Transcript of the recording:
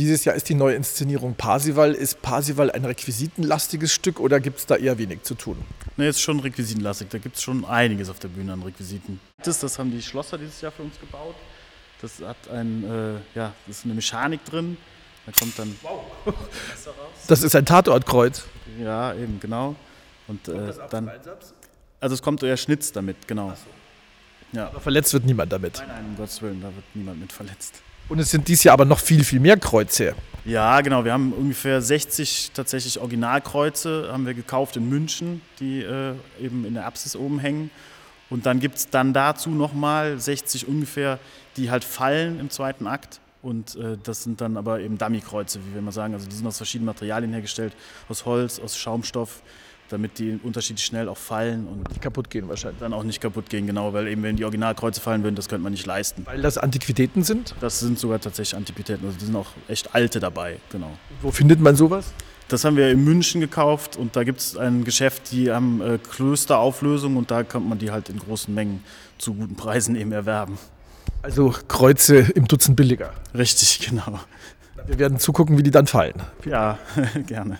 Dieses Jahr ist die neue Inszenierung Parsival. Ist Parsival ein requisitenlastiges Stück oder gibt es da eher wenig zu tun? Ne, ist schon requisitenlastig. Da gibt es schon einiges auf der Bühne an Requisiten. Das, das haben die Schlosser dieses Jahr für uns gebaut. Das hat ein, äh, ja, das ist eine Mechanik drin. Da kommt dann. Wow. Das ist ein Tatortkreuz. Ja, eben, genau. Und äh, dann. Also es kommt eher Schnitz damit, genau. Ja. Aber verletzt wird niemand damit. Nein, nein, um Gottes Willen, da wird niemand mit verletzt. Und es sind dieses Jahr aber noch viel, viel mehr Kreuze. Ja, genau. Wir haben ungefähr 60 tatsächlich Originalkreuze haben wir gekauft in München, die äh, eben in der Apsis oben hängen. Und dann gibt es dann dazu nochmal 60 ungefähr, die halt fallen im zweiten Akt. Und äh, das sind dann aber eben Dummy-Kreuze, wie wir mal sagen. Also die sind aus verschiedenen Materialien hergestellt, aus Holz, aus Schaumstoff damit die unterschiedlich schnell auch fallen und nicht kaputt gehen wahrscheinlich. Dann auch nicht kaputt gehen, genau, weil eben wenn die Originalkreuze fallen würden, das könnte man nicht leisten. Weil das Antiquitäten sind? Das sind sogar tatsächlich Antiquitäten, also die sind auch echt alte dabei, genau. Wo findet man sowas? Das haben wir in München gekauft und da gibt es ein Geschäft, die haben äh, Klösterauflösung und da kann man die halt in großen Mengen zu guten Preisen eben erwerben. Also Kreuze im Dutzend billiger. Richtig, genau. Wir werden zugucken, wie die dann fallen. Ja, gerne.